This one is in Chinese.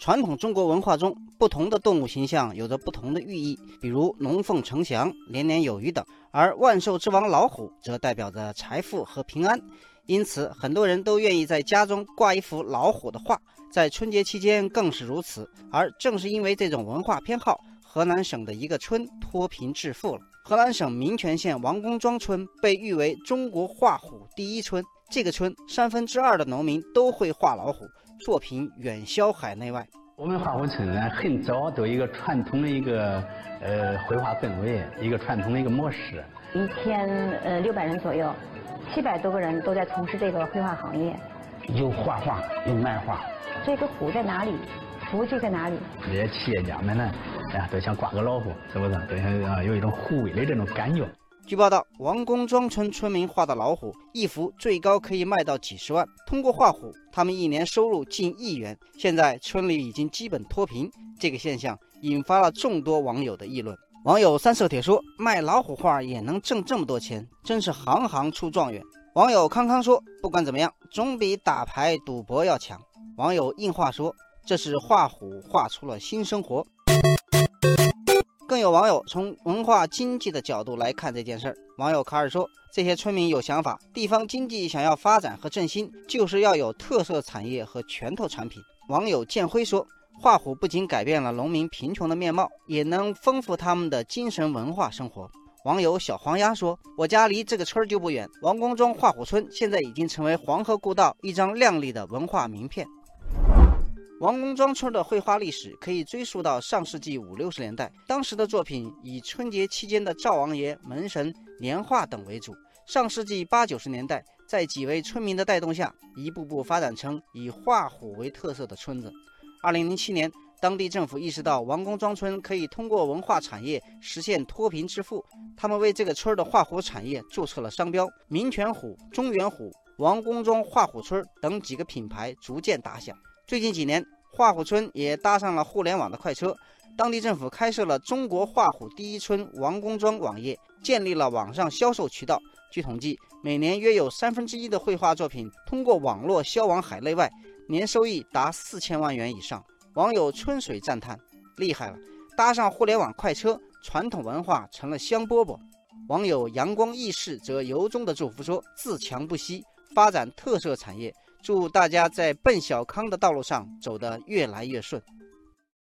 传统中国文化中，不同的动物形象有着不同的寓意，比如龙凤呈祥、年年有余等。而万兽之王老虎则代表着财富和平安，因此很多人都愿意在家中挂一幅老虎的画，在春节期间更是如此。而正是因为这种文化偏好，河南省的一个村脱贫致富了。河南省民权县王公庄村被誉为中国画虎第一村，这个村三分之二的农民都会画老虎。作品远销海内外。我们画虎村呢，很早都有一个传统的一个呃绘画氛围，一个传统的一个模式。一千呃六百人左右，七百多个人都在从事这个绘画行业。有画画，有卖画。这个虎在哪里？福就在哪里？这些企业家们呢，哎呀，都想挂个老虎，是不是？都想啊，有一种护卫的这种感觉。据报道，王公庄村村民画的老虎一幅最高可以卖到几十万。通过画虎，他们一年收入近亿元。现在村里已经基本脱贫，这个现象引发了众多网友的议论。网友三色铁说：“卖老虎画也能挣这么多钱，真是行行出状元。”网友康康说：“不管怎么样，总比打牌赌博要强。”网友硬话说：“这是画虎画出了新生活。”有网友从文化经济的角度来看这件事儿。网友卡尔说：“这些村民有想法，地方经济想要发展和振兴，就是要有特色产业和拳头产品。”网友建辉说：“画虎不仅改变了农民贫穷的面貌，也能丰富他们的精神文化生活。”网友小黄鸭说：“我家离这个村儿就不远，王公庄画虎村现在已经成为黄河故道一张亮丽的文化名片。”王公庄村的绘画历史可以追溯到上世纪五六十年代，当时的作品以春节期间的灶王爷、门神、年画等为主。上世纪八九十年代，在几位村民的带动下，一步步发展成以画虎为特色的村子。二零零七年，当地政府意识到王公庄村可以通过文化产业实现脱贫致富，他们为这个村的画虎产业注册了商标，民权虎、中原虎、王公庄画虎村等几个品牌逐渐打响。最近几年，画虎村也搭上了互联网的快车。当地政府开设了“中国画虎第一村王公庄”网页，建立了网上销售渠道。据统计，每年约有三分之一的绘画作品通过网络销往海内外，年收益达四千万元以上。网友春水赞叹：“厉害了，搭上互联网快车，传统文化成了香饽饽。”网友阳光易逝则由衷的祝福说：“自强不息，发展特色产业。”祝大家在奔小康的道路上走得越来越顺。